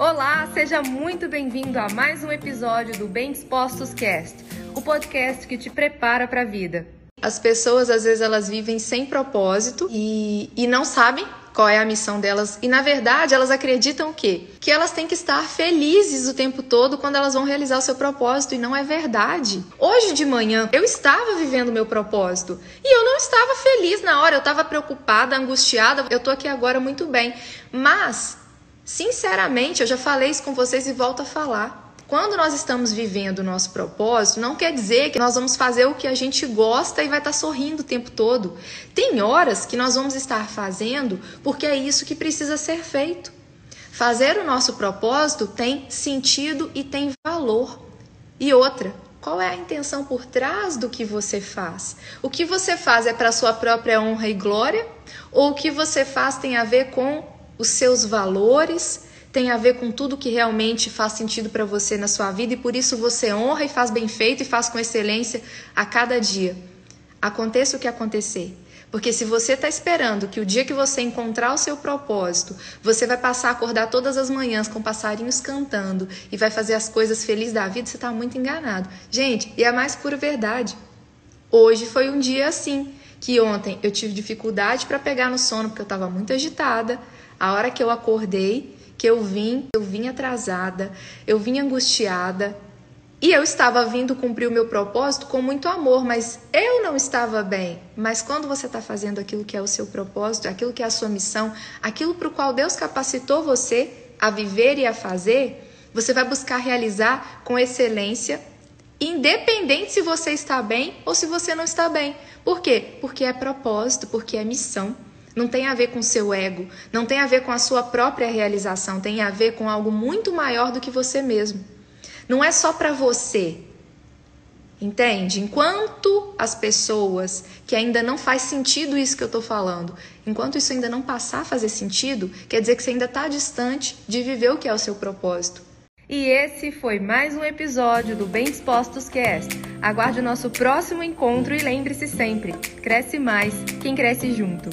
Olá, seja muito bem-vindo a mais um episódio do Bem Dispostos Cast, o podcast que te prepara para a vida. As pessoas às vezes elas vivem sem propósito e, e não sabem qual é a missão delas. E na verdade, elas acreditam o quê? Que elas têm que estar felizes o tempo todo quando elas vão realizar o seu propósito. E não é verdade. Hoje de manhã, eu estava vivendo o meu propósito. E eu não estava feliz na hora. Eu estava preocupada, angustiada. Eu tô aqui agora muito bem. Mas Sinceramente, eu já falei isso com vocês e volto a falar. Quando nós estamos vivendo o nosso propósito, não quer dizer que nós vamos fazer o que a gente gosta e vai estar sorrindo o tempo todo. Tem horas que nós vamos estar fazendo porque é isso que precisa ser feito. Fazer o nosso propósito tem sentido e tem valor. E outra, qual é a intenção por trás do que você faz? O que você faz é para sua própria honra e glória? Ou o que você faz tem a ver com os seus valores, tem a ver com tudo que realmente faz sentido para você na sua vida e por isso você honra e faz bem feito e faz com excelência a cada dia. Aconteça o que acontecer. Porque se você está esperando que o dia que você encontrar o seu propósito, você vai passar a acordar todas as manhãs com passarinhos cantando e vai fazer as coisas felizes da vida, você está muito enganado. Gente, e é a mais pura verdade. Hoje foi um dia assim, que ontem eu tive dificuldade para pegar no sono porque eu estava muito agitada. A hora que eu acordei, que eu vim, eu vim atrasada, eu vim angustiada, e eu estava vindo cumprir o meu propósito com muito amor, mas eu não estava bem. Mas quando você está fazendo aquilo que é o seu propósito, aquilo que é a sua missão, aquilo para o qual Deus capacitou você a viver e a fazer, você vai buscar realizar com excelência, independente se você está bem ou se você não está bem. Por quê? Porque é propósito, porque é missão. Não tem a ver com seu ego, não tem a ver com a sua própria realização, tem a ver com algo muito maior do que você mesmo. Não é só para você. Entende? Enquanto as pessoas que ainda não faz sentido isso que eu estou falando, enquanto isso ainda não passar a fazer sentido, quer dizer que você ainda está distante de viver o que é o seu propósito. E esse foi mais um episódio do Bem Dispostos Cast. Aguarde o nosso próximo encontro e lembre-se sempre: cresce mais quem cresce junto.